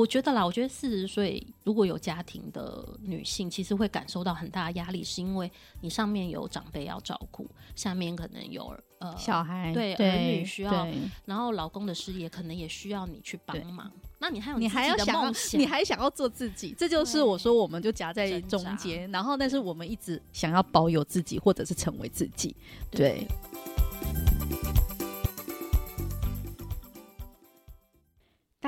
我觉得啦，我觉得四十岁如果有家庭的女性，其实会感受到很大的压力，是因为你上面有长辈要照顾，下面可能有呃小孩，对，对儿女需要，然后老公的事业可能也需要你去帮忙。那你还有你还要想要，你还想要做自己，这就是我说我们就夹在中间，然后但是我们一直想要保有自己，或者是成为自己，对。对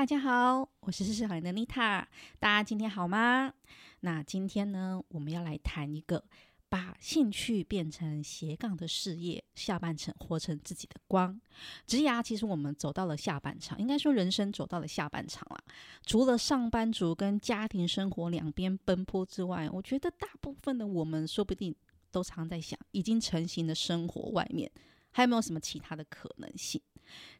大家好，我是四十好龄的妮塔，大家今天好吗？那今天呢，我们要来谈一个把兴趣变成斜杠的事业，下半场活成自己的光。职涯其实我们走到了下半场，应该说人生走到了下半场了。除了上班族跟家庭生活两边奔波之外，我觉得大部分的我们说不定都常在想，已经成型的生活外面还有没有什么其他的可能性？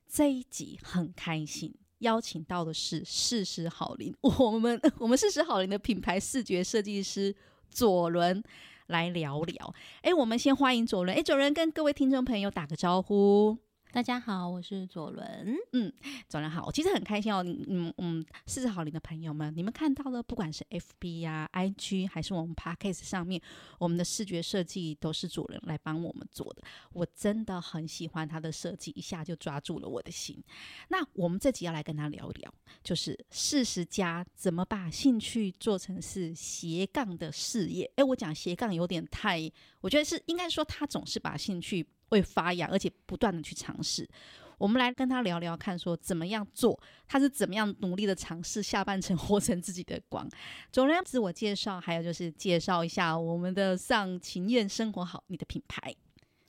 这一集很开心。邀请到的是四十好林，我们我们四十好林的品牌视觉设计师左伦来聊聊。哎，我们先欢迎左伦。哎，左伦跟各位听众朋友打个招呼。大家好，我是左伦。嗯，左伦好，我其实很开心哦。嗯嗯，四十好龄的朋友们，你们看到了，不管是 FB 呀、啊、IG，还是我们 Podcast 上面，我们的视觉设计都是左伦来帮我们做的。我真的很喜欢他的设计，一下就抓住了我的心。那我们这集要来跟他聊一聊，就是四十加怎么把兴趣做成是斜杠的事业。哎，我讲斜杠有点太，我觉得是应该说他总是把兴趣。会发芽，而且不断的去尝试。我们来跟他聊聊，看说怎么样做，他是怎么样努力的尝试，下半程活成自己的光。总要自我介绍，还有就是介绍一下我们的上情愿生活好你的品牌。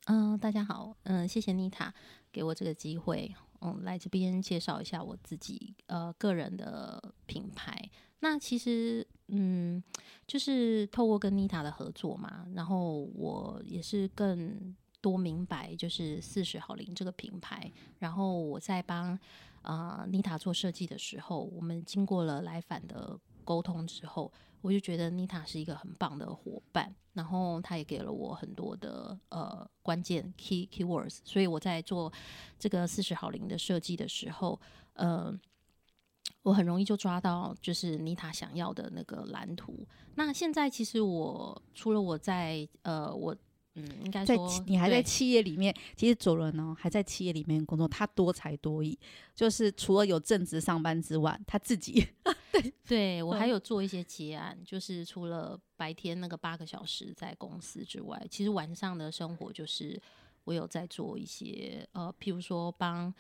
嗯、大家好，嗯、谢谢妮塔给我这个机会，嗯，来这边介绍一下我自己呃个人的品牌。那其实嗯，就是透过跟妮塔的合作嘛，然后我也是更。多明白就是四十好龄这个品牌，然后我在帮啊、呃、妮塔做设计的时候，我们经过了来反的沟通之后，我就觉得妮塔是一个很棒的伙伴，然后他也给了我很多的呃关键 key keywords，所以我在做这个四十好龄的设计的时候，呃，我很容易就抓到就是妮塔想要的那个蓝图。那现在其实我除了我在呃我。嗯，应该说在你还在企业里面，其实左伦呢还在企业里面工作，他多才多艺，就是除了有正职上班之外，他自己。对。对我还有做一些结案，嗯、就是除了白天那个八个小时在公司之外，其实晚上的生活就是我有在做一些呃，譬如说帮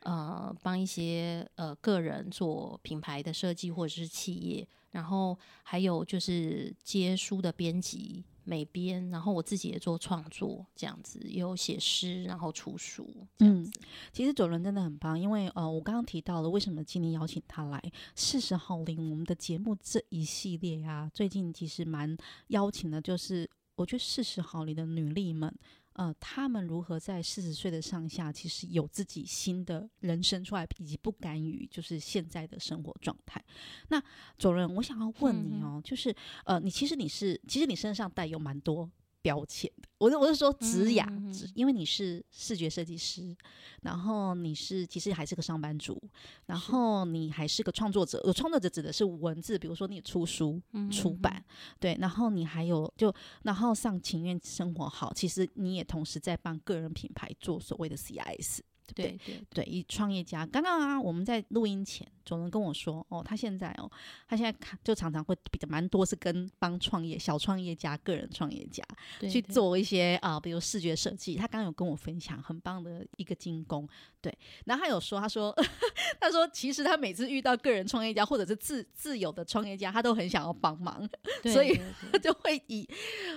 呃帮一些呃个人做品牌的设计或者是企业，然后还有就是接书的编辑。美编，然后我自己也做创作，这样子也有写诗，然后出书，这样子。嗯、其实左伦真的很棒，因为呃，我刚刚提到了为什么今天邀请他来四十号零，我们的节目这一系列啊，最近其实蛮邀请的，就是我觉得四十号里的女力们。呃，他们如何在四十岁的上下，其实有自己新的人生出来，以及不甘于就是现在的生活状态。那左伦，我想要问你哦，嗯、就是呃，你其实你是，其实你身上带有蛮多。标签的，我是我是说职涯，嗯、哼因为你是视觉设计师，然后你是其实还是个上班族，然后你还是个创作者。我创作者指的是文字，比如说你出书、嗯、出版，对，然后你还有就然后上情愿生活好，其实你也同时在帮个人品牌做所谓的 CIS。对对。对，以创业家，刚刚啊，我们在录音前，左伦跟我说，哦，他现在哦，他现在看就常常会比较蛮多是跟帮创业小创业家、个人创业家对去做一些啊、呃，比如视觉设计。他刚刚有跟我分享很棒的一个金工，对。然后他有说，他说呵呵 他说其实他每次遇到个人创业家或者是自自有的创业家，他都很想要帮忙，对所以他 就会以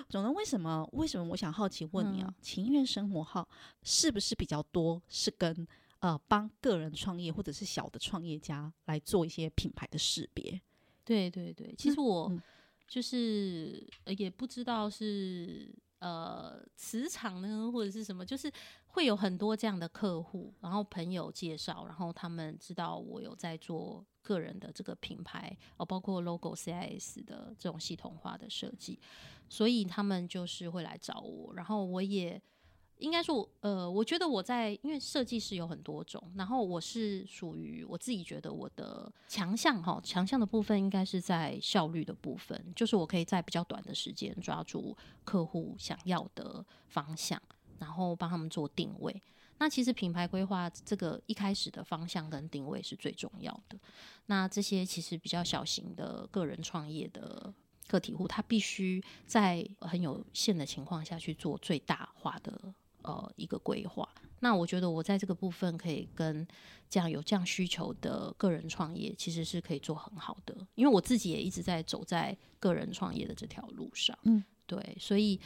总能为什么为什么我想好奇问你啊，嗯、情愿生活号是不是比较多是？跟呃，帮个人创业或者是小的创业家来做一些品牌的识别。对对对，其实我就是也不知道是呃磁场呢，或者是什么，就是会有很多这样的客户，然后朋友介绍，然后他们知道我有在做个人的这个品牌，哦，包括 logo CIS 的这种系统化的设计，所以他们就是会来找我，然后我也。应该说，呃，我觉得我在，因为设计师有很多种，然后我是属于我自己觉得我的强项哈，强项的部分应该是在效率的部分，就是我可以在比较短的时间抓住客户想要的方向，然后帮他们做定位。那其实品牌规划这个一开始的方向跟定位是最重要的。那这些其实比较小型的个人创业的。个体户他必须在很有限的情况下去做最大化的呃一个规划。那我觉得我在这个部分可以跟这样有这样需求的个人创业其实是可以做很好的，因为我自己也一直在走在个人创业的这条路上。嗯，对，所以。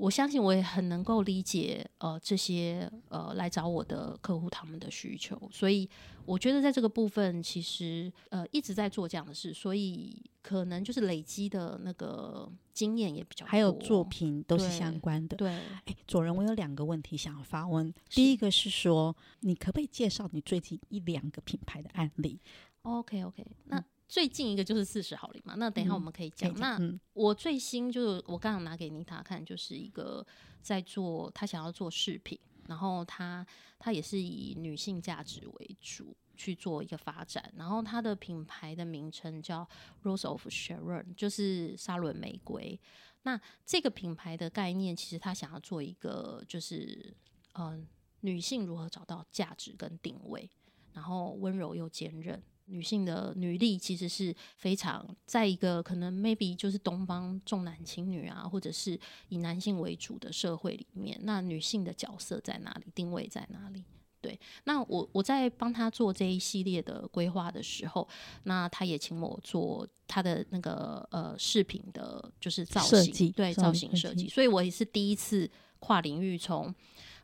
我相信我也很能够理解呃这些呃来找我的客户他们的需求，所以我觉得在这个部分其实呃一直在做这样的事，所以可能就是累积的那个经验也比较多，还有作品都是相关的。对，哎，左人，我有两个问题想要发问。第一个是说，你可不可以介绍你最近一两个品牌的案例？OK OK，那。嗯最近一个就是四十好龄嘛，那等一下我们可以讲。嗯、那我最新就是我刚刚拿给妮塔看，就是一个在做他想要做饰品，然后他他也是以女性价值为主去做一个发展，然后他的品牌的名称叫 Rose of Sharon，就是沙伦玫瑰。那这个品牌的概念其实他想要做一个就是嗯、呃，女性如何找到价值跟定位，然后温柔又坚韧。女性的女力其实是非常在一个可能 maybe 就是东方重男轻女啊，或者是以男性为主的社会里面，那女性的角色在哪里，定位在哪里？对，那我我在帮他做这一系列的规划的时候，那他也请我做他的那个呃饰品的，就是造型，对，造型设计，所以我也是第一次跨领域从。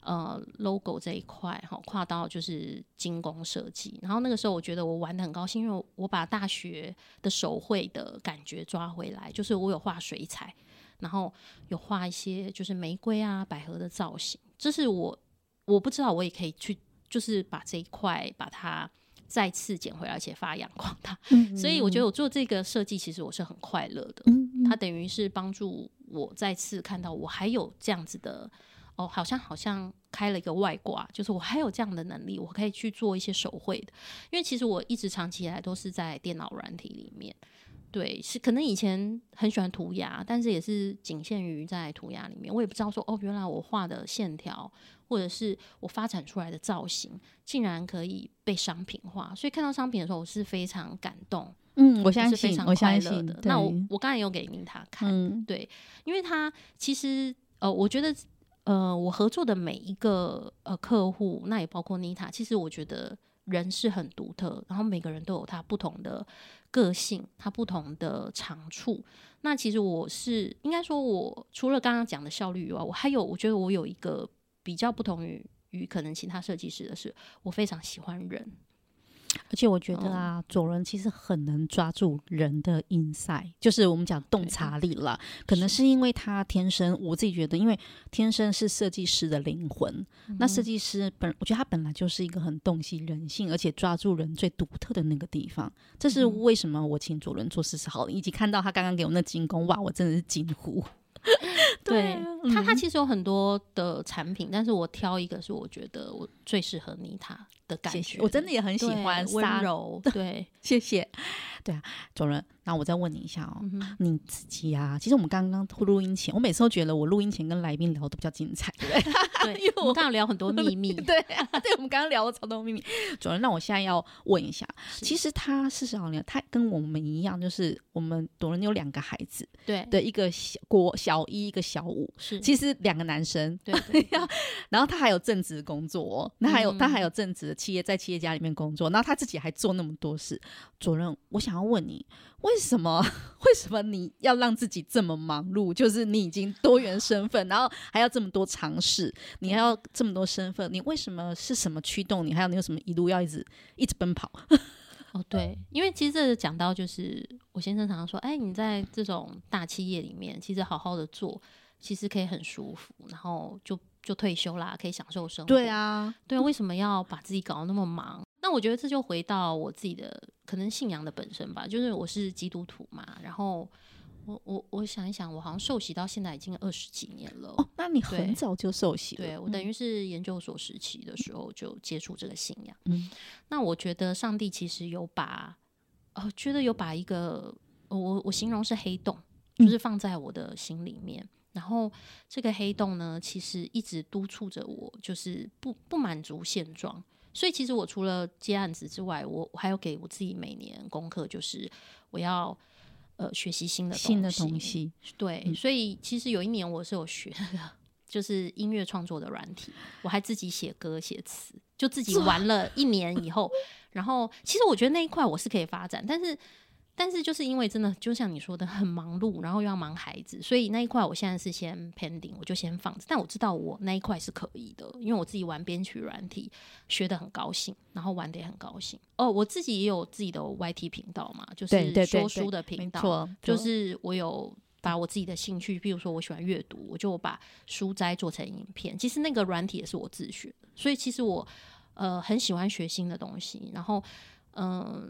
呃，logo 这一块哈，跨到就是精工设计。然后那个时候，我觉得我玩的很高兴，因为我把大学的手绘的感觉抓回来，就是我有画水彩，然后有画一些就是玫瑰啊、百合的造型。这是我我不知道，我也可以去，就是把这一块把它再次捡回来，而且发扬光大。嗯嗯，所以我觉得我做这个设计，其实我是很快乐的。嗯嗯，它等于是帮助我再次看到我还有这样子的。哦，好像好像开了一个外挂，就是我还有这样的能力，我可以去做一些手绘的。因为其实我一直长期以来都是在电脑软体里面，对，是可能以前很喜欢涂鸦，但是也是仅限于在涂鸦里面。我也不知道说，哦，原来我画的线条或者是我发展出来的造型，竟然可以被商品化。所以看到商品的时候，我是非常感动。嗯，我相信，是非常快乐的。那我我刚才有给明塔看，嗯、对，因为他其实呃，我觉得。呃，我合作的每一个呃客户，那也包括妮塔，其实我觉得人是很独特，然后每个人都有他不同的个性，他不同的长处。那其实我是应该说，我除了刚刚讲的效率以外，我还有我觉得我有一个比较不同于于可能其他设计师的是，我非常喜欢人。而且我觉得啊，左轮其实很能抓住人的 inside，就是我们讲洞察力了。可能是因为他天生，我自己觉得，因为天生是设计师的灵魂。那设计师本，我觉得他本来就是一个很洞悉人性，而且抓住人最独特的那个地方。这是为什么我请左轮做四十好龄，以及看到他刚刚给我那金工，哇，我真的是惊呼。对他，他其实有很多的产品，但是我挑一个是我觉得我最适合妮塔的感觉。我真的也很喜欢温柔。对，谢谢。对啊，主任。那我再问你一下哦，嗯、你自己啊，其实我们刚刚录音前，我每次都觉得我录音前跟来宾聊的比较精彩，对对？因为我们刚刚聊很多秘密，对啊，对，我们刚刚聊了超多秘密。主任那我现在要问一下，其实他四十好龄，他跟我们一样，就是我们主人有两个孩子，对的，一个小国小一，一个小五，是，其实两个男生，对，然后他还有正职工作，那还有、嗯、他还有正职的企业，在企业家里面工作，然后他自己还做那么多事。主任，我想要问你。为什么？为什么你要让自己这么忙碌？就是你已经多元身份，然后还要这么多尝试，你还要这么多身份，你为什么是什么驱动你？还有你有什么一路要一直一直奔跑？哦，对，因为其实这讲到就是我先生常常说，哎，你在这种大企业里面，其实好好的做，其实可以很舒服，然后就就退休啦，可以享受生活。对啊，对啊，为什么要把自己搞得那么忙？那我觉得这就回到我自己的可能信仰的本身吧，就是我是基督徒嘛，然后我我我想一想，我好像受洗到现在已经二十几年了。哦，那你很早就受洗了？对，我等于是研究所时期的时候就接触这个信仰。嗯，那我觉得上帝其实有把，呃，觉得有把一个我我形容是黑洞，就是放在我的心里面。嗯，然后这个黑洞呢，其实一直督促着我，就是不不满足现状。所以其实我除了接案子之外，我我还有给我自己每年功课，就是我要呃学习新的新的东西。对，嗯、所以其实有一年我是有学的，就是音乐创作的软体，我还自己写歌写词，就自己玩了一年以后，然后其实我觉得那一块我是可以发展，但是。但是就是因为真的就像你说的很忙碌，然后又要忙孩子，所以那一块我现在是先 pending，我就先放着。但我知道我那一块是可以的，因为我自己玩编曲软体学的很高兴，然后玩得也很高兴。哦，我自己也有自己的 YT 频道嘛，就是说书的频道，对对对对，就是我有把我自己的兴趣，比如说我喜欢阅读，我就把书斋做成影片。其实那个软体也是我自学的，所以其实我呃很喜欢学新的东西，然后嗯。呃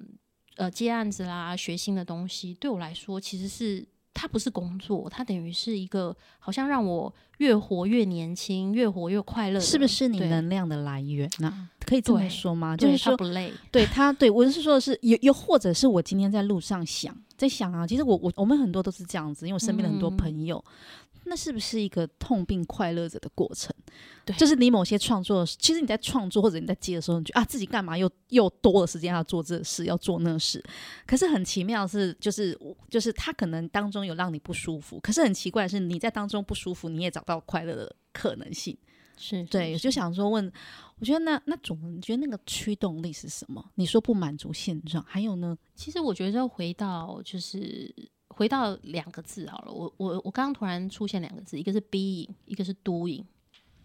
呃，接案子啦，学新的东西，对我来说，其实是它不是工作，它等于是一个好像让我越活越年轻，越活越快乐，是不是你能量的来源？那可以这么说吗？就是说不累，对他，对我是说的是，又又或者是我今天在路上想，在想啊，其实我我我们很多都是这样子，因为我身边的很多朋友。嗯那是不是一个痛并快乐着的过程？对，就是你某些创作，其实你在创作或者你在接的时候，你觉得啊，自己干嘛又又多了时间要做这事，要做那事。可是很奇妙是，就是就是他可能当中有让你不舒服，可是很奇怪的是，你在当中不舒服，你也找到快乐的可能性。是，是，对，是就想说问，我觉得那那种，你觉得那个驱动力是什么？你说不满足现状，还有呢？其实我觉得回到就是。回到两个字好了，我我我刚刚突然出现两个字，一个是 being，一个是 doing，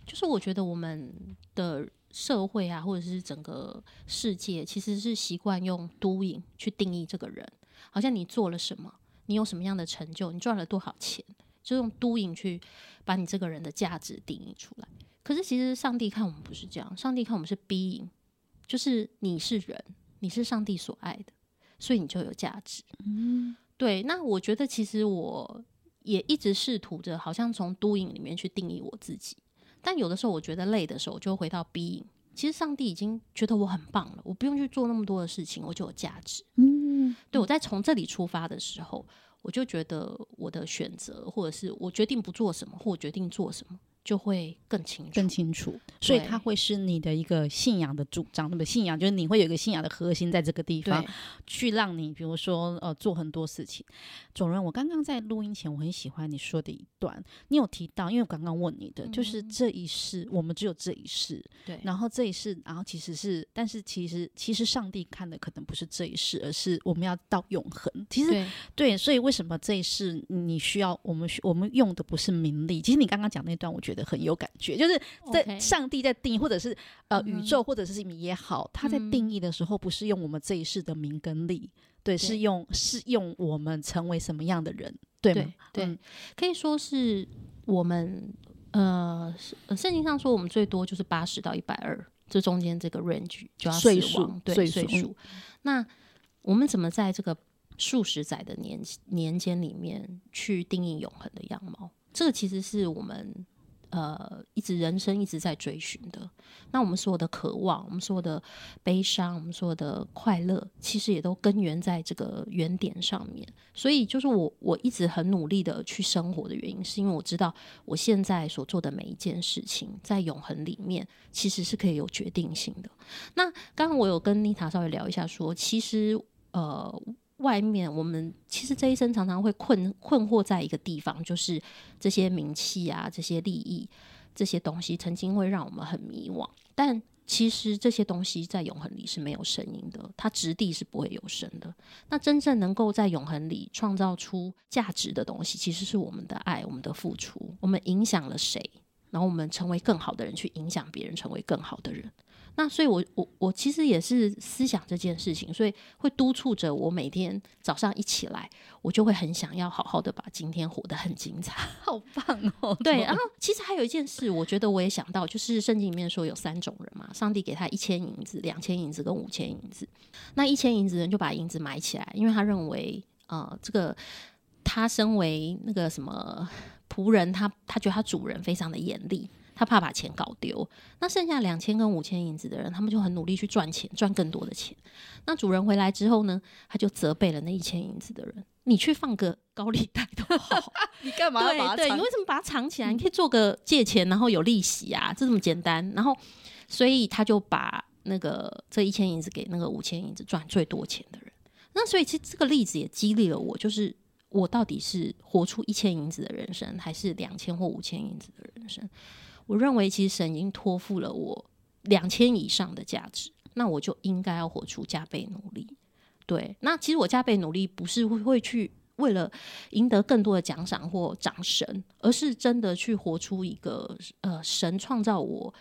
就是我觉得我们的社会啊，或者是整个世界，其实是习惯用 doing 去定义这个人，好像你做了什么，你有什么样的成就，你赚了多少钱，就用 doing 去把你这个人的价值定义出来。可是其实上帝看我们不是这样，上帝看我们是 being，就是你是人，你是上帝所爱的，所以你就有价值。嗯。对，那我觉得其实我也一直试图着，好像从 doing 里面去定义我自己。但有的时候我觉得累的时候，我就回到 being。其实上帝已经觉得我很棒了，我不用去做那么多的事情，我就有价值。嗯，对，我在从这里出发的时候，我就觉得我的选择，或者是我决定不做什么，或我决定做什么。就会更清楚，更清楚，所以它会是你的一个信仰的主张，那么信仰就是你会有一个信仰的核心在这个地方，去让你比如说呃做很多事情。总人，我刚刚在录音前，我很喜欢你说的一段，你有提到，因为我刚刚问你的、嗯、就是这一世，我们只有这一世，对，然后这一世，然后其实是，但是其实其实上帝看的可能不是这一世，而是我们要到永恒。其实对，对，所以为什么这一世你需要我们我们用的不是名利？其实你刚刚讲那段，我觉得。觉得很有感觉，就是在上帝在定义，或者是呃宇宙，或者是什么也好，他在定义的时候，不是用我们这一世的名跟利，对，是用是用我们成为什么样的人，对吗？对，对，可以说是我们呃，圣经上说我们最多就是八十到一百二，这中间这个 range 就要岁数，对岁数。那我们怎么在这个数十载的年年间里面去定义永恒的样貌？这个其实是我们。呃，一直人生一直在追寻的，那我们所有的渴望，我们所有的悲伤，我们所有的快乐，其实也都根源在这个原点上面。所以，就是我我一直很努力的去生活的原因，是因为我知道我现在所做的每一件事情，在永恒里面其实是可以有决定性的。那刚刚我有跟妮塔稍微聊一下，说其实呃。外面，我们其实这一生常常会困困惑在一个地方，就是这些名气啊、这些利益、这些东西，曾经会让我们很迷惘。但其实这些东西在永恒里是没有声音的，它质地是不会有声的。那真正能够在永恒里创造出价值的东西，其实是我们的爱、我们的付出。我们影响了谁，然后我们成为更好的人，去影响别人，成为更好的人。那所以我，我我我其实也是思想这件事情，所以会督促着我每天早上一起来，我就会很想要好好的把今天活得很精彩，好棒哦！对，然后其实还有一件事，我觉得我也想到，就是圣经里面说有三种人嘛，上帝给他一千银子、两千银子跟五千银子，那一千银子人就把银子埋起来，因为他认为，呃，这个。他身为那个什么仆人，他他觉得他主人非常的严厉。他怕把钱搞丢，那剩下两千跟五千银子的人，他们就很努力去赚钱，赚更多的钱。那主人回来之后呢，他就责备了那一千银子的人：“你去放个高利贷都好，你干嘛要把它对对，你为什么把它藏起来？你可以做个借钱，然后有利息啊，这这么简单。然后，所以他就把那个这一千银子给那个五千银子赚最多钱的人。那所以其实这个例子也激励了我，就是我到底是活出一千银子的人生，还是两千或五千银子的人生？我认为，其实神已经托付了我两千以上的价值，那我就应该要活出加倍努力。对，那其实我加倍努力不是会会去为了赢得更多的奖赏或掌声，而是真的去活出一个呃，神创造我，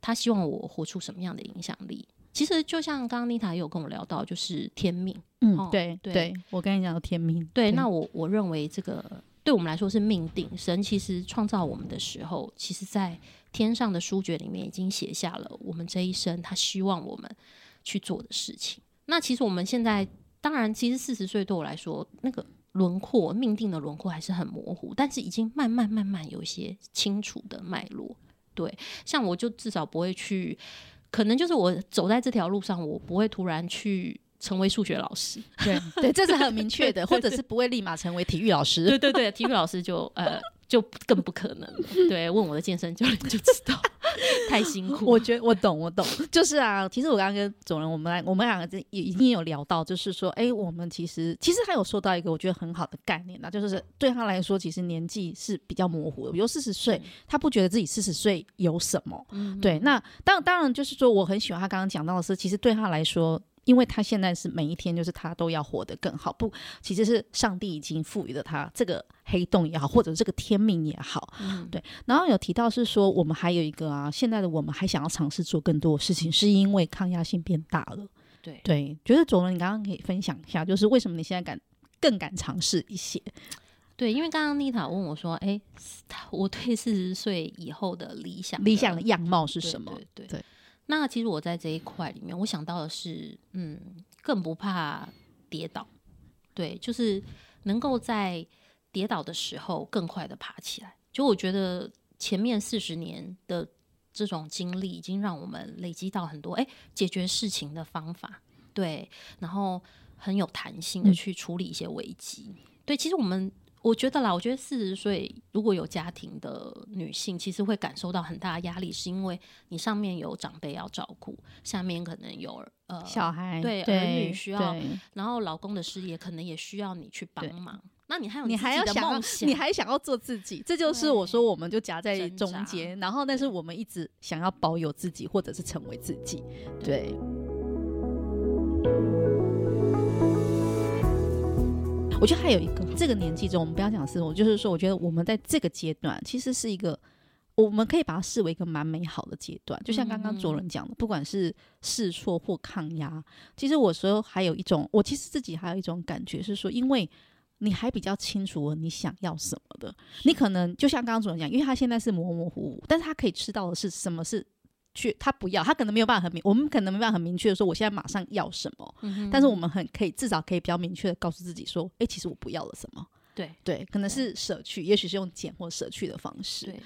他希望我活出什么样的影响力。其实就像刚刚妮塔也有跟我聊到，就是天命。嗯，哦、对对，对，我跟你讲天命。对，对那我我认为这个。对我们来说是命定。神其实创造我们的时候，其实在天上的书卷里面已经写下了我们这一生他希望我们去做的事情。那其实我们现在，当然，其实四十岁对我来说，那个轮廓命定的轮廓还是很模糊，但是已经慢慢慢慢有一些清楚的脉络。对，像我就至少不会去，可能就是我走在这条路上，我不会突然去。成为数学老师，对对，这是很明确的，或者是不会立马成为体育老师。对对对，体育老师就呃就更不可能。对，问我的健身教练就知道，太辛苦。我觉得我懂，我懂。就是啊，其实我刚刚跟总人我们来，我们两个也已经有聊到，就是说，哎，我们其实其实还有说到一个我觉得很好的概念啊，就是对他来说，其实年纪是比较模糊的。比如四十岁，他不觉得自己四十岁有什么。嗯，对。那当当然就是说，我很喜欢他刚刚讲到的是，其实对他来说。因为他现在是每一天，就是他都要活得更好。不，其实是上帝已经赋予了他这个黑洞也好，或者这个天命也好。嗯，对。然后有提到是说，我们还有一个啊，现在的我们还想要尝试做更多的事情，是因为抗压性变大了。对对，觉得左伦，你刚刚可以分享一下，就是为什么你现在敢更敢尝试一些？对，因为刚刚妮塔问我说：“哎，我对四十岁以后的理想的，理想的样貌是什么？”对对，对。对那其实我在这一块里面，我想到的是，嗯，更不怕跌倒，对，就是能够在跌倒的时候更快的爬起来。就我觉得前面四十年的这种经历，已经让我们累积到很多，哎，解决事情的方法，对，然后很有弹性的去处理一些危机。嗯。对，其实我们。我觉得啦，我觉得四十岁如果有家庭的女性，其实会感受到很大的压力，是因为你上面有长辈要照顾，下面可能有呃小孩，对，对儿女需要，然后老公的事业可能也需要你去帮忙。那你还有你还要想，你还想要做自己，这就是我说我们就夹在中间，然后但是我们一直想要保有自己，或者是成为自己，对。对我觉得还有一个，这个年纪中，我们不要讲是，我就是说，我觉得我们在这个阶段，其实是一个，我们可以把它视为一个蛮美好的阶段。就像刚刚卓伦讲的，不管是试错或抗压，其实我说还有一种，我其实自己还有一种感觉是说，因为你还比较清楚你想要什么的，你可能就像刚刚卓伦讲，因为他现在是模模糊糊，但是他可以知道的是什么是。去他不要，他可能没有办法很明，我们可能没办法很明确的说，我现在马上要什么。嗯、但是我们很可以，至少可以比较明确的告诉自己说，哎、欸，其实我不要了什么。对对，可能是舍去，也许是用减或舍去的方式。对。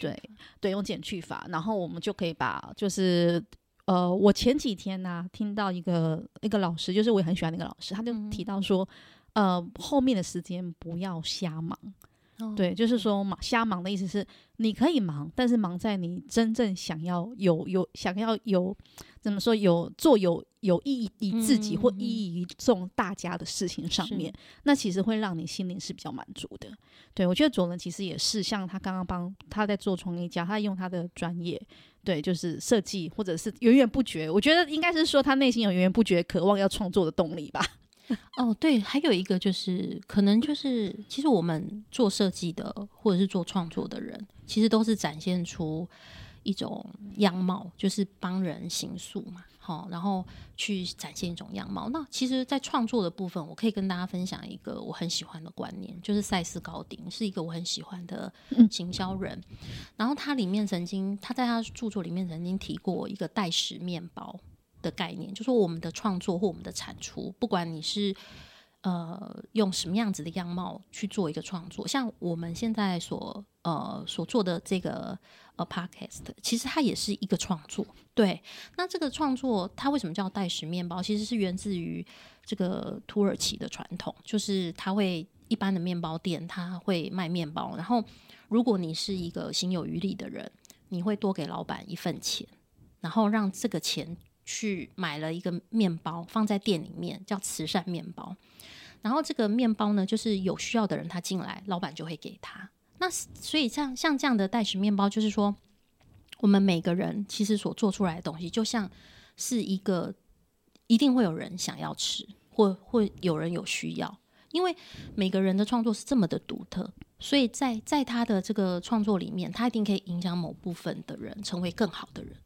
对对，用减去法，然后我们就可以把，就是呃，我前几天呢、啊、听到一个一个老师，就是我也很喜欢那个老师，他就提到说，嗯、呃，后面的时间不要瞎忙。对，就是说忙瞎忙的意思是，你可以忙，但是忙在你真正想要有有想要有怎么说有做有有意义于自己或意义于这种大家的事情上面，那其实会让你心灵是比较满足的。对，我觉得左伦其实也是，像他刚刚帮他在做创业家，他用他的专业，对，就是设计或者是源源不绝，我觉得应该是说他内心有源源不绝渴望要创作的动力吧。哦，对，还有一个就是，可能就是，其实我们做设计的，或者是做创作的人，其实都是展现出一种样貌，就是帮人行塑嘛，好，然后去展现一种样貌。那其实，在创作的部分，我可以跟大家分享一个我很喜欢的观念，就是赛斯高丁是一个我很喜欢的行销人，嗯、然后他里面曾经，他在他著作里面曾经提过一个代食面包。的概念，就说我们的创作或我们的产出，不管你是呃用什么样子的样貌去做一个创作。像我们现在所呃所做的这个呃 podcast，其实它也是一个创作。对，那这个创作它为什么叫代食面包？其实是源自于这个土耳其的传统，就是它会一般的面包店，它会卖面包，然后如果你是一个心有余力的人，你会多给老板一份钱，然后让这个钱去买了一个面包放在店里面，叫慈善面包。然后这个面包呢，就是有需要的人他进来，老板就会给他。那所以像像这样的代食面包，就是说我们每个人其实所做出来的东西，就像是一个一定会有人想要吃，或会有人有需要，因为每个人的创作是这么的独特。所以在在他的这个创作里面，他一定可以影响某部分的人成为更好的人。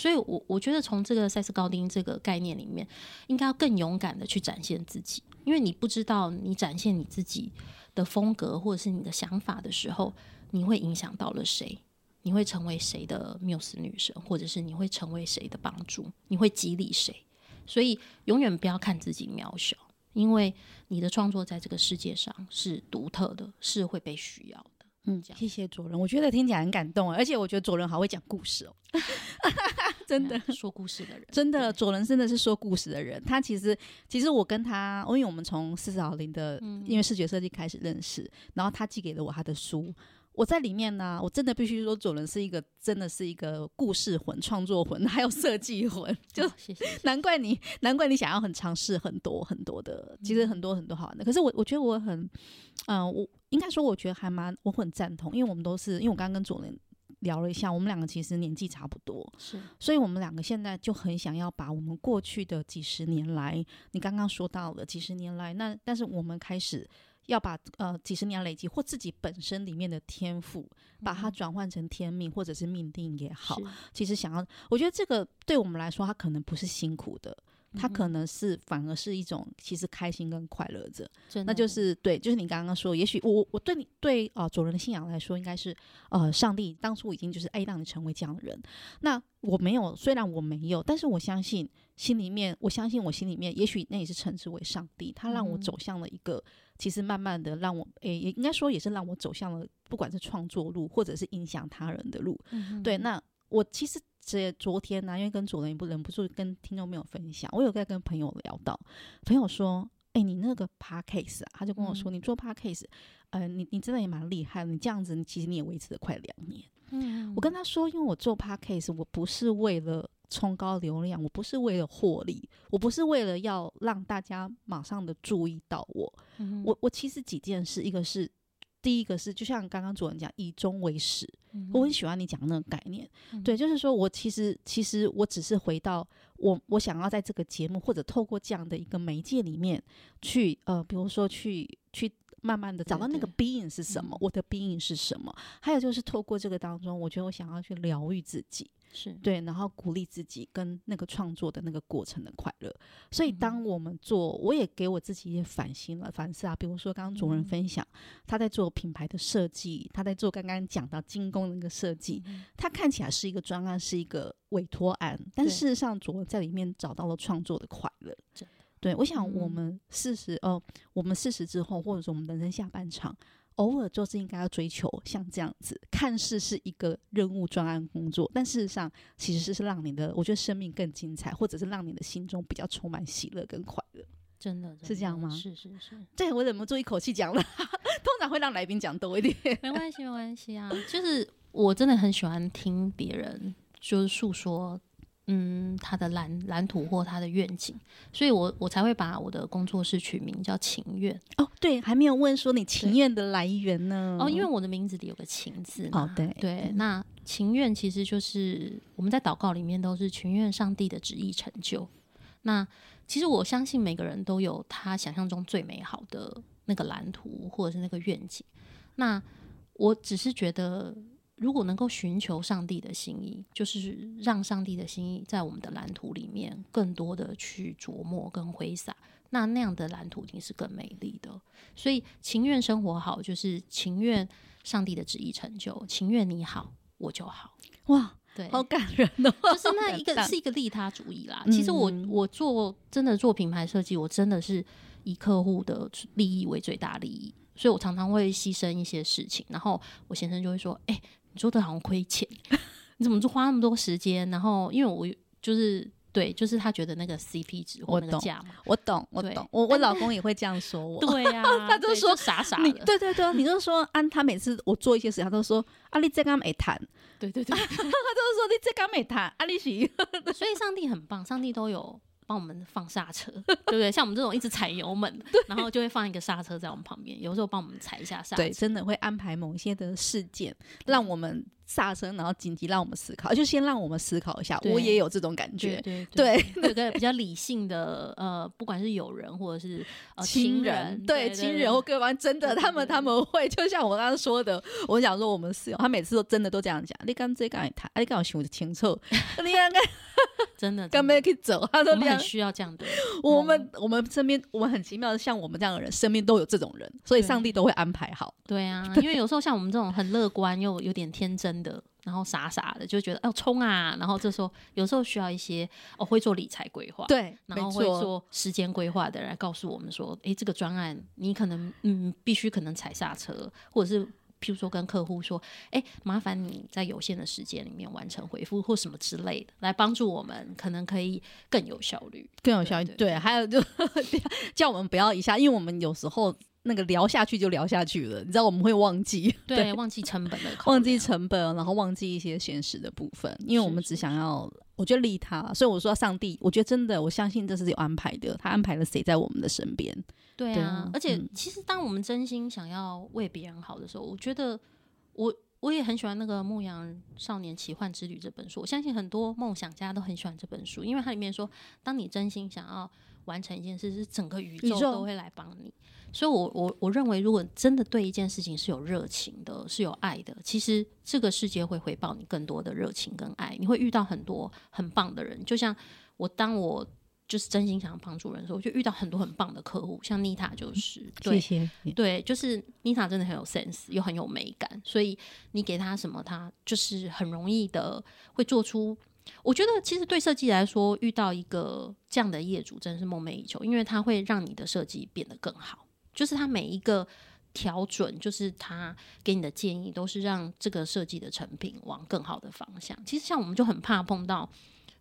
所以我，我觉得从这个塞斯高丁这个概念里面，应该要更勇敢的去展现自己，因为你不知道你展现你自己的风格或者是你的想法的时候，你会影响到了谁？你会成为谁的缪斯女神，或者是你会成为谁的帮助？你会激励谁？所以，永远不要看自己渺小。因为你的创作在这个世界上是独特的，是会被需要的。嗯，谢谢左仁，我觉得听起来很感动，而且我觉得左仁好会讲故事哦，真的。说故事的人，真的左仁真的是说故事的人。他其实，其实我跟他，因为我们从四十好龄的因为视觉设计开始认识，嗯、然后他寄给了我他的书。我在里面呢、啊，我真的必须说，左轮是一个真的是一个故事魂、创作魂，还有设计魂。就谢谢，难怪你，难怪你想要很尝试很多很多的，其实很多很多好玩的。可是我我觉得我很，嗯、呃，我应该说我觉得还蛮，我很赞同，因为我们都是，因为我刚刚跟左轮聊了一下，我们两个其实年纪差不多，是，所以我们两个现在就很想要把我们过去的几十年来，你刚刚说到了几十年来，那但是我们开始。要把呃几十年累积或自己本身里面的天赋，把它转换成天命或者是命定也好，其实想要，我觉得这个对我们来说，它可能不是辛苦的，它可能是反而是一种其实开心跟快乐着。那就是对，就是你刚刚说，也许我我对你对啊主人的信仰来说，应该是呃上帝当初已经就是爱让你成为这样的人。那我没有，虽然我没有，但是我相信心里面，我相信我心里面，也许那也是称之为上帝，他让我走向了一个。其实慢慢的让我，诶、欸，也应该说也是让我走向了，不管是创作路，或者是影响他人的路。嗯、对，那我其实这昨天呢、啊，因为跟主人也不忍不住跟听众朋友分享，我有在跟朋友聊到，朋友说，哎、欸，你那个 podcast 啊，他就跟我说，嗯、你做 podcast，呃，你你真的也蛮厉害的，你这样子，你其实你也维持了快两年。嗯，我跟他说，因为我做 podcast，我不是为了。冲高流量，我不是为了获利，我不是为了要让大家马上的注意到我。嗯、我我其实几件事，一个是第一个是，就像刚刚主人讲，以终为始。嗯、我很喜欢你讲的那个概念，嗯、对，就是说我其实其实我只是回到我我想要在这个节目或者透过这样的一个媒介里面去呃，比如说去去慢慢的找到那个 being 是什么，对对我的 being 是什么，嗯、还有就是透过这个当中，我觉得我想要去疗愈自己。是对，然后鼓励自己跟那个创作的那个过程的快乐。所以，当我们做，我也给我自己一些反省了、反思啊。比如说，刚刚主人分享，他在做品牌的设计，他在做刚刚讲到精工的那个设计，他看起来是一个专案，是一个委托案，但事实上，主任在里面找到了创作的快乐。对，我想我们四十哦，我们四十之后，或者说我们人生下半场。偶尔做是应该要追求像这样子，看似是一个任务专案工作，但事实上其实是让你的，我觉得生命更精彩，或者是让你的心中比较充满喜乐跟快乐。真的，真的是这样吗？是是是。对，我忍不住一口气讲了，通常会让来宾讲多一点。没关系，没关系啊。就是我真的很喜欢听别人就是诉说。嗯，他的蓝蓝图或他的愿景，所以我我才会把我的工作室取名叫情愿哦。对，还没有问说你情愿的来源呢？哦，因为我的名字里有个情字嘛。哦，对对。那情愿其实就是我们在祷告里面都是情愿上帝的旨意成就。那其实我相信每个人都有他想象中最美好的那个蓝图或者是那个愿景。那我只是觉得。如果能够寻求上帝的心意，就是让上帝的心意在我们的蓝图里面更多的去琢磨跟挥洒，那那样的蓝图一定是更美丽的。所以情愿生活好，就是情愿上帝的旨意成就，情愿你好，我就好。哇，对，好感人哦。就是那 一个是一个利他主义啦。其实我我做真的做品牌设计，我真的是以客户的利益为最大利益，所以我常常会牺牲一些事情。然后我先生就会说：“哎，你说的好像亏钱，你怎么就花那么多时间？”然后因为我就是。对，就是他觉得那个 CP 值或那个价嘛，我懂，我懂，我我老公也会这样说 我。对呀，他就说傻傻的。对对对，你就说啊他每次我做一些事，他都说啊，你这刚没谈。对对对，他就说你这刚没谈，啊，你是。所以上帝很棒，上帝都有帮我们放刹车，对不对？像我们这种一直踩油门，然后就会放一个刹车在我们旁边，有时候帮我们踩一下刹车。对，真的会安排某一些的事件，让我们。刹车，然后紧急让我们思考，就先让我们思考一下。我也有这种感觉，对对对，有个比较理性的呃，不管是友人或者是亲人，对亲人或各方，真的他们他们会，就像我刚刚说的，我想说我们室友，他每次都真的都这样讲。你刚这刚一谈，你刚我想的清楚，你刚刚 真的 刚没去走，他说你很需要这样的。我们我们身边我们很奇妙的，像我们这样的人，身边都有这种人，所以上帝都会安排好。对啊，因为有时候像我们这种很乐观又有点天真的。然后傻傻的就觉得要冲啊，然后这时候有时候需要一些哦会做理财规划，对，然后会做时间规划的人来告诉我们说，诶，这个专案你可能嗯必须可能踩刹车，或者是譬如说跟客户说，哎，麻烦你在有限的时间里面完成回复或什么之类的，来帮助我们可能可以更有效率，更有效率。对，还有就 叫我们不要一下，因为我们有时候。那个聊下去就聊下去了，你知道我们会忘记，对，对忘记成本的，忘记成本，然后忘记一些现实的部分，因为我们只想要，是是是我觉得利他，所以我说上帝，我觉得真的，我相信这是有安排的，他安排了谁在我们的身边。对啊，对而且其实当我们真心想要为别人好的时候，我觉得我我也很喜欢那个《牧羊少年奇幻之旅》这本书，我相信很多梦想家都很喜欢这本书，因为它里面说，当你真心想要完成一件事，是整个宇宙都会来帮你。所以我，我我我认为，如果真的对一件事情是有热情的，是有爱的，其实这个世界会回报你更多的热情跟爱。你会遇到很多很棒的人，就像我，当我就是真心想要帮助人的时候，我就遇到很多很棒的客户，像妮塔就是，对谢谢，对，就是妮塔真的很有 sense，又很有美感，所以你给他什么，他就是很容易的会做出。我觉得，其实对设计来说，遇到一个这样的业主真的是梦寐以求，因为他会让你的设计变得更好。就是他每一个调准，就是他给你的建议，都是让这个设计的成品往更好的方向。其实像我们就很怕碰到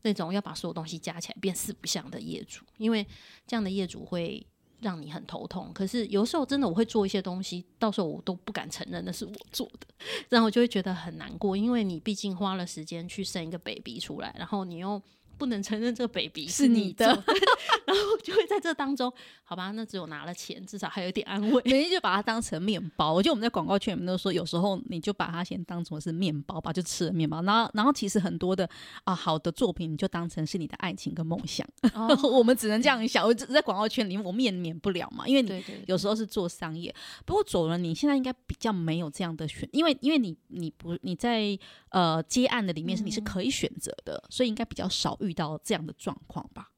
那种要把所有东西加起来变四不像的业主，因为这样的业主会让你很头痛。可是有时候真的我会做一些东西，到时候我都不敢承认那是我做的，然后我就会觉得很难过，因为你毕竟花了时间去生一个 baby 出来，然后你又。不能承认这个 baby 是你的，然后就会在这当中，好吧，那只有拿了钱，至少还有点安慰。人家就把它当成面包。我觉得我们在广告圈里面都说，有时候你就把它先当成是面包吧，就吃了面包。然后，然后其实很多的啊好的作品，你就当成是你的爱情跟梦想。哦、我们只能这样想。我在广告圈里面，我们也免不了嘛，因为你有时候是做商业。对对对，不过走了，你现在应该比较没有这样的选，因为因为你你不你在呃接案的里面是你是可以选择的，嗯、所以应该比较少。遇到这样的状况吧？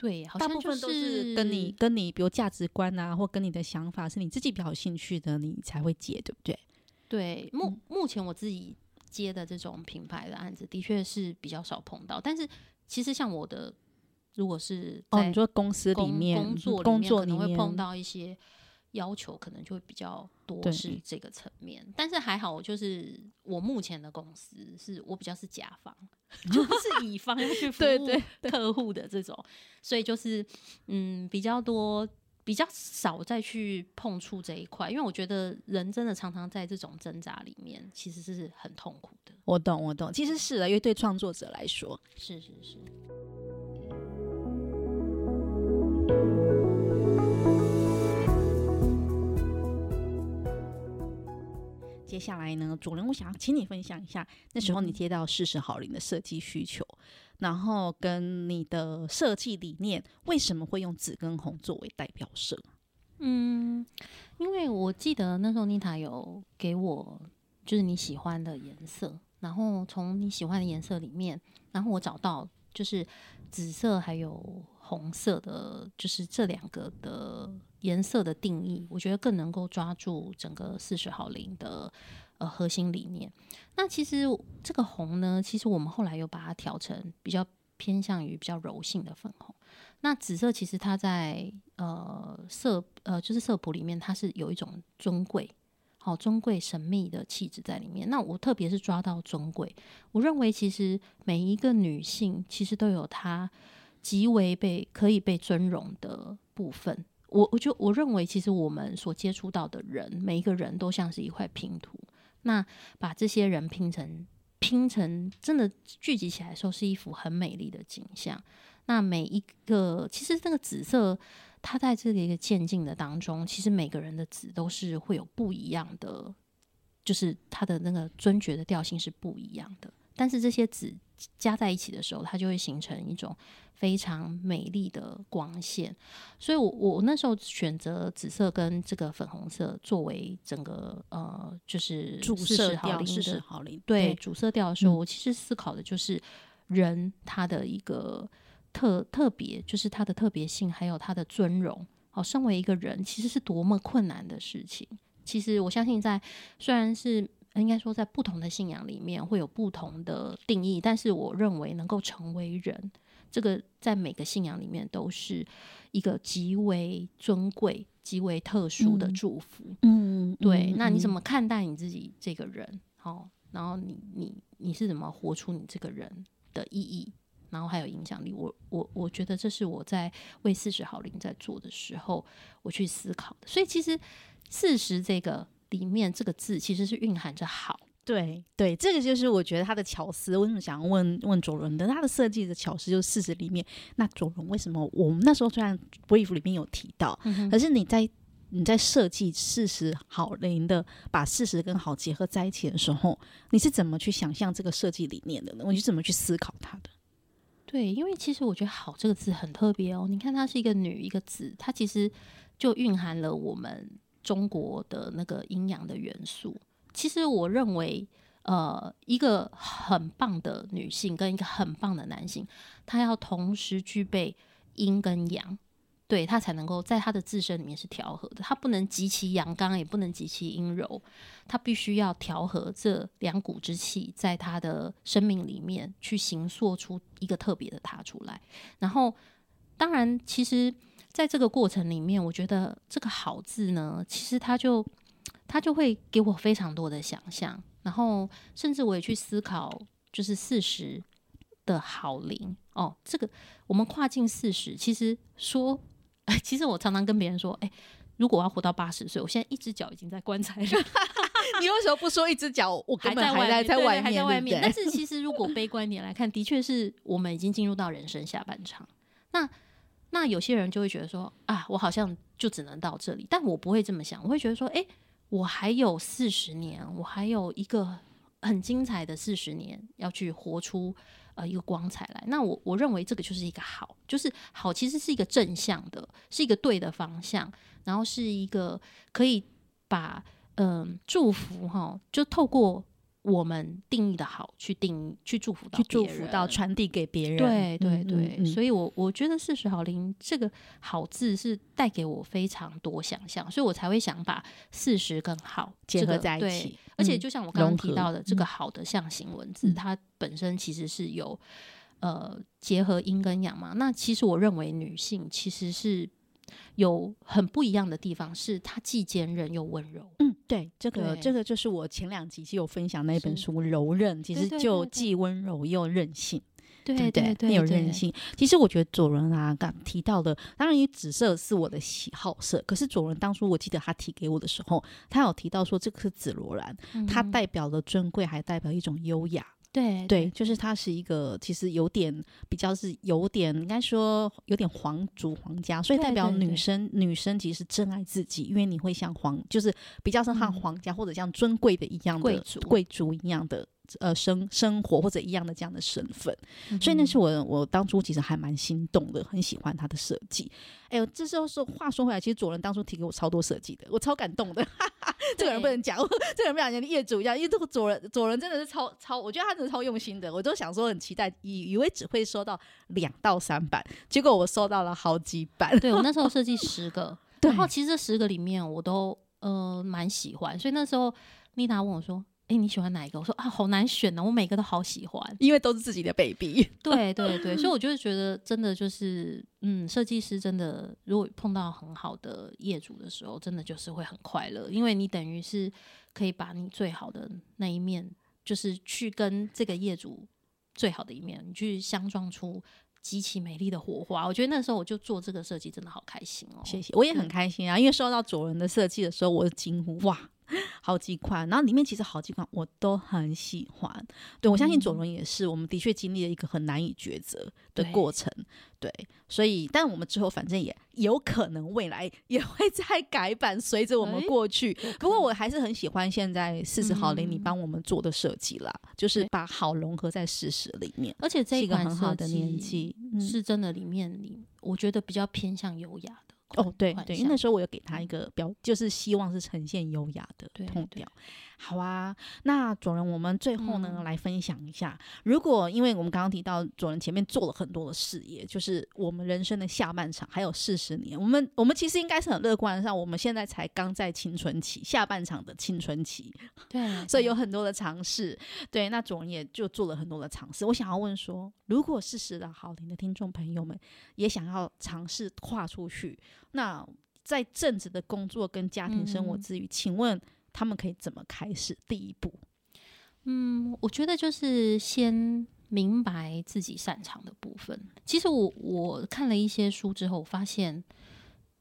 对，好像就是、大部分都是跟你跟你，比如价值观啊，或跟你的想法是你自己比较有兴趣的，你才会接，对不对？对，目目前我自己接的这种品牌的案子，的确是比较少碰到。但是其实像我的，如果是在哦，你说公司里面工作工作里面可能会碰到一些。要求可能就会比较多，是这个层面，但是还好，就是我目前的公司是我比较是甲方，就不是乙方要去服务客户的这种，所以就是嗯比较多，比较少再去碰触这一块，因为我觉得人真的常常在这种挣扎里面，其实是很痛苦的。我懂，我懂，其实是的，因为对创作者来说，是是是。接下来呢，主人，我想要请你分享一下，那时候你接到四十好龄的设计需求，嗯、然后跟你的设计理念，为什么会用紫跟红作为代表色？嗯，因为我记得那时候妮塔有给我就是你喜欢的颜色，然后从你喜欢的颜色里面，然后我找到就是紫色还有红色的，就是这两个的。颜色的定义，我觉得更能够抓住整个四十好龄的呃核心理念。那其实这个红呢，其实我们后来又把它调成比较偏向于比较柔性的粉红。那紫色其实它在呃色呃就是色谱里面，它是有一种尊贵。好，尊贵神秘的气质在里面。那我特别是抓到尊贵，我认为其实每一个女性其实都有她极为被可以被尊荣的部分。我我就我认为，其实我们所接触到的人，每一个人都像是一块拼图。那把这些人拼成拼成真的聚集起来的时候，是一幅很美丽的景象。那每一个其实那个紫色。它在这个一个渐进的当中，其实每个人的紫都是会有不一样的，就是它的那个尊爵的调性是不一样的。但是这些紫加在一起的时候，它就会形成一种非常美丽的光线。所以我，我我那时候选择紫色跟这个粉红色作为整个呃，就是主色调，四十毫厘对主色调的时候，我其实思考的就是人他的一个。特特别就是他的特别性，还有他的尊荣。好，身为一个人，其实是多么困难的事情。其实我相信在，在虽然是应该说在不同的信仰里面会有不同的定义，但是我认为能够成为人，这个在每个信仰里面都是一个极为尊贵、极为特殊的祝福。嗯，对。嗯、那你怎么看待你自己这个人？好，然后你你你是怎么活出你这个人的意义？然后还有影响力，我我我觉得这是我在为四十好龄在做的时候，我去思考的。所以其实四十这个里面这个字其实是蕴含着好。对对，这个就是我觉得他的巧思。为什么想要问问卓伦的？他的设计的巧思就是事实里面。那卓伦为什么我们那时候虽然 brief 里面有提到，嗯、可是你在你在设计事实好零的，把事实跟好结合在一起的时候，你是怎么去想象这个设计理念的呢？我是怎么去思考它的？对，因为其实我觉得“好”这个字很特别哦。你看，它是一个女一个字，它其实就蕴含了我们中国的那个阴阳的元素。其实我认为，呃，一个很棒的女性跟一个很棒的男性，他要同时具备阴跟阳。对，他才能够在他的自身里面是调和的，他不能极其阳刚，也不能极其阴柔，他必须要调和这两股之气，在他的生命里面去形塑出一个特别的他出来。然后，当然，其实在这个过程里面，我觉得这个“好”字呢，其实它就它就会给我非常多的想象，然后甚至我也去思考，就是四十的好龄哦，这个我们跨进四十，其实说。其实我常常跟别人说，哎、欸，如果我要活到八十岁，我现在一只脚已经在棺材里。你为什么不说一只脚我根本还在在外面？还在外面。但是其实如果悲观点来看，的确是我们已经进入到人生下半场。那那有些人就会觉得说，啊，我好像就只能到这里。但我不会这么想，我会觉得说，哎、我还有四十年，我还有一个很精彩的四十年要去活出。呃，一个光彩来，那我我认为这个就是一个好，就是好，其实是一个正向的，是一个对的方向，然后是一个可以把嗯、祝福哈，就透过我们定义的好去定义去祝福到去祝福到传递给别人，对对对，嗯嗯嗯，所以我我觉得四十好龄这个好字是带给我非常多想象，所以我才会想把四十跟好结合在一起。而且，就像我刚刚提到的，这个好的象形文字，嗯、它本身其实是有呃结合阴跟阳嘛。那其实我认为女性其实是有很不一样的地方，是它既坚韧又温柔。嗯，对，这个这个就是我前两集就有分享那本书《柔韧》，其实就既温柔又任性。对对对，很有韧性。其实我觉得左伦啊，刚提到的，当然，紫色是我的喜好色。可是左伦当初我记得他提给我的时候，他有提到说这个是紫罗兰，嗯、它代表了尊贵，还代表一种优雅。对对，就是它是一个，其实有点比较是有点应该说有点皇族皇家，所以代表女生女生其实是真爱自己，因为你会像皇，就是比较像像皇家、嗯、或者像尊贵的一样的贵族贵族一样的。呃，生生活或者一样的这样的身份，嗯、所以那是我我当初其实还蛮心动的，很喜欢他的设计。哎呦，这时候说话说回来，其实左人当初提给我超多设计的，我超感动的。哈 哈这个人不能讲，这个人不想像业主一样，因为这个左人左人真的是超超，我觉得他真的超用心的。我都想说很期待，以以为只会收到两到三版，结果我收到了好几版。对，我那时候设计十个，然后其实这十个里面我都呃蛮喜欢，所以那时候妮塔问我说。哎，你喜欢哪一个？我说啊，好难选呢，我每个都好喜欢，因为都是自己的 baby。对对对，所以我就是觉得真的就是，嗯，设计师真的如果碰到很好的业主的时候，真的就是会很快乐，因为你等于是可以把你最好的那一面，就是去跟这个业主最好的一面，你去相撞出极其美丽的火花。我觉得那时候我就做这个设计真的好开心哦，谢谢，我也很开心啊，因为收到左人的设计的时候，我就惊呼哇。好几款，然后里面其实好几款我都很喜欢。对，我相信左轮也是，我们的确经历了一个很难以抉择的过程。对，对，所以，但我们之后反正也有可能未来 也会再改版，随着我们过去。不过我还是很喜欢现在四十号林你帮我们做的设计啦，嗯、就是把好融合在事实里面。而且这一款很好的年纪是真的里面里，我觉得比较偏向优雅的。哦，对对，因为那时候我有给他一个标，就是希望是呈现优雅的痛调。好啊，那左人，我们最后呢、嗯、来分享一下，如果因为我们刚刚提到左人前面做了很多的事业，就是我们人生的下半场还有四十年，我们我们其实应该是很乐观的，像我们现在才刚在青春期，下半场的青春期，对，所以有很多的尝试。对，那左人也就做了很多的尝试。我想要问说，如果四十的好听的听众朋友们也想要尝试跨出去，那在正职的工作跟家庭生活之余，嗯、请问？他们可以怎么开始第一步？嗯，我觉得就是先明白自己擅长的部分。其实我我看了一些书之后，发现，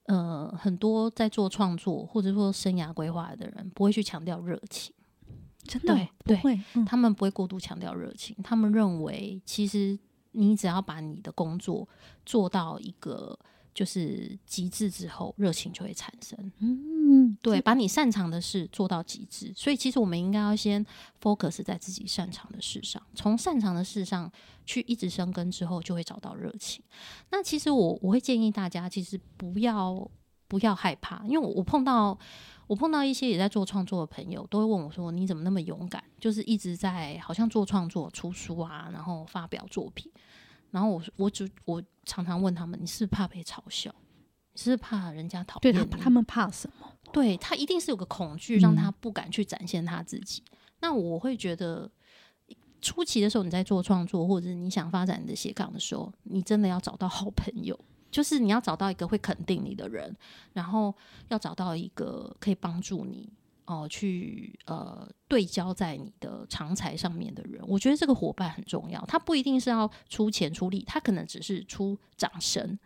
呃，很多在做创作或者说生涯规划的人，不会去强调热情。真的对，不会，对，嗯，他们不会过度强调热情。他们认为，其实你只要把你的工作做到一个。就是极致之后，热情就会产生。嗯，对，把你擅长的事做到极致。所以，其实我们应该要先 focus 在自己擅长的事上，从擅长的事上去一直生根，之后就会找到热情。那其实我我会建议大家，其实不要不要害怕，因为我碰到我碰到一些也在做创作的朋友，都会问我说：“你怎么那么勇敢？就是一直在好像做创作、出书啊，然后发表作品。”然后我我就我常常问他们：“你是是怕被嘲笑？你是是怕人家讨厌？”对他，他们怕什么？对他一定是有个恐惧，让他不敢去展现他自己。嗯、那我会觉得，初期的时候你在做创作，或者是你想发展你的斜杠的时候，你真的要找到好朋友，就是你要找到一个会肯定你的人，然后要找到一个可以帮助你。哦，去呃对焦在你的长才上面的人，我觉得这个伙伴很重要。他不一定是要出钱出力，他可能只是出掌声。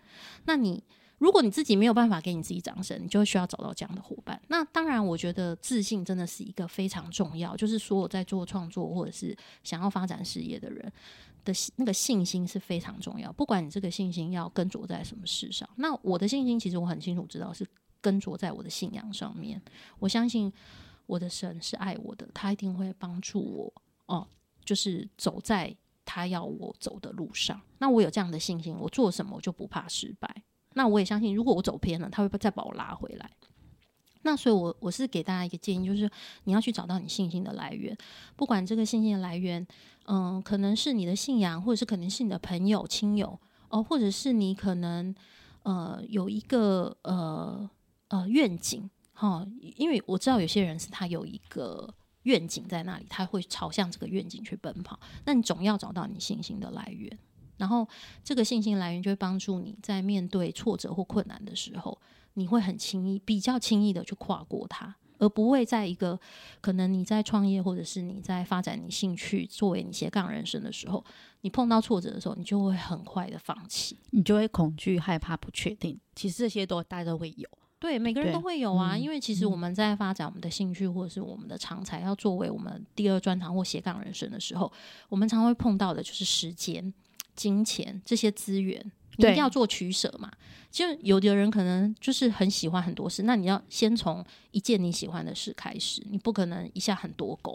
那你如果你自己没有办法给你自己掌声，你就需要找到这样的伙伴。那当然，我觉得自信真的是一个非常重要，就是所有在做创作或者是想要发展事业的人的那个信心是非常重要。不管你这个信心要跟着在什么事上，那我的信心其实我很清楚知道是。跟着在我的信仰上面，我相信我的神是爱我的，他一定会帮助我哦，就是走在他要我走的路上。那我有这样的信心，我做什么我就不怕失败。那我也相信，如果我走偏了，他会再把我拉回来。那所以我，我我是给大家一个建议，就是你要去找到你信心的来源，不管这个信心的来源，嗯，可能是你的信仰，或者是可能是你的朋友、亲友哦，或者是你可能呃有一个呃。呃，愿景哈，因为我知道有些人是他有一个愿景在那里，他会朝向这个愿景去奔跑。那你总要找到你信心的来源，然后这个信心来源就会帮助你在面对挫折或困难的时候，你会很轻易、比较轻易的去跨过它，而不会在一个可能你在创业或者是你在发展你兴趣作为你斜杠人生的时候，你碰到挫折的时候，你就会很快的放弃，你就会恐惧、害怕、不确定。其实这些都大家都会有。对，每个人都会有啊，因为其实我们在发展我们的兴趣或者是我们的长才，要作为我们第二专长或斜杠人生的时候，我们常会碰到的就是时间、金钱这些资源，你一定要做取舍嘛。就有的人可能就是很喜欢很多事，那你要先从一件你喜欢的事开始，你不可能一下很多工。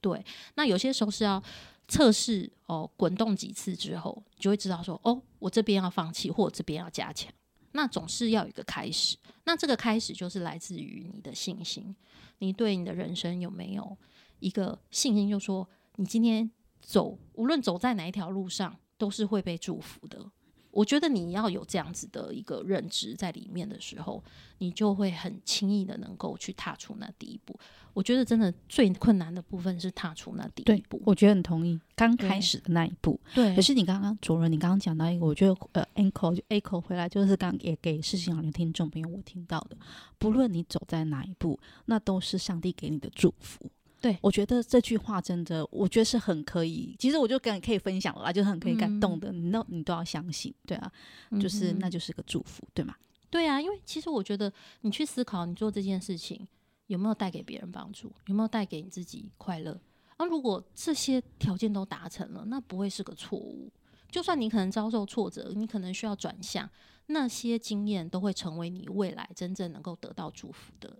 对，那有些时候是要测试哦，滚动几次之后，你就会知道说哦，我这边要放弃，或我这边要加强。那总是要有一个开始，那这个开始就是来自于你的信心，你对你的人生有没有一个信心？就说你今天走，无论走在哪一条路上，都是会被祝福的。我觉得你要有这样子的一个认知在里面的时候，你就会很轻易的能够去踏出那第一步。我觉得真的最困难的部分是踏出那第一步。我觉得很同意，刚开始的那一步。对。可是你刚刚主任，你刚刚讲到一个，我觉得呃，echo 就 echo 回来，就是刚也给事情好的听众朋友我听到的，不论你走在哪一步，那都是上帝给你的祝福。对，我觉得这句话真的，我觉得是很可以。其实我就跟你可以分享了啦，就是很可以感动的。嗯、你都你都要相信，对啊，就是、嗯、那就是个祝福，对吗？对啊，因为其实我觉得你去思考，你做这件事情有没有带给别人帮助，有没有带给你自己快乐？啊，如果这些条件都达成了，那不会是个错误。就算你可能遭受挫折，你可能需要转向，那些经验都会成为你未来真正能够得到祝福的。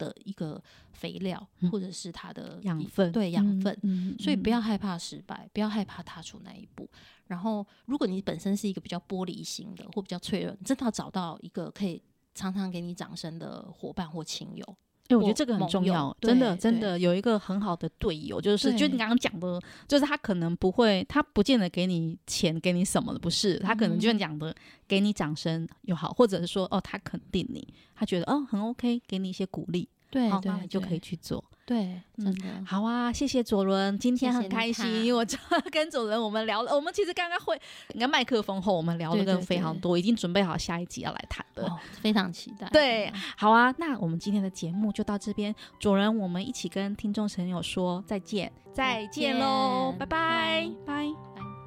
的一个肥料，或者是它的养分，对养分，嗯嗯嗯、所以不要害怕失败，不要害怕踏出那一步。然后，如果你本身是一个比较玻璃心的，或比较脆弱，你真的要找到一个可以常常给你掌声的伙伴或亲友。因为我觉得这个很重要，真的真的有一个很好的队友，就是就你刚刚讲的，就是他可能不会，他不见得给你钱，给你什么的，不是，他可能就讲的给你掌声又好，或者是说哦，他肯定你，他觉得哦很 OK，给你一些鼓励。对，好，那你就可以去做。对，真的、嗯、好啊！谢谢左伦，今天很开心，因为我 跟左伦我们聊了，我们其实刚刚会，你看麦克风后我们聊了个非常多，对。对对，已经准备好下一集要来谈的、哦，非常期待。对，好啊，那我们今天的节目就到这边，左伦，我们一起跟听众朋友说再见，再见喽，拜拜。拜，拜。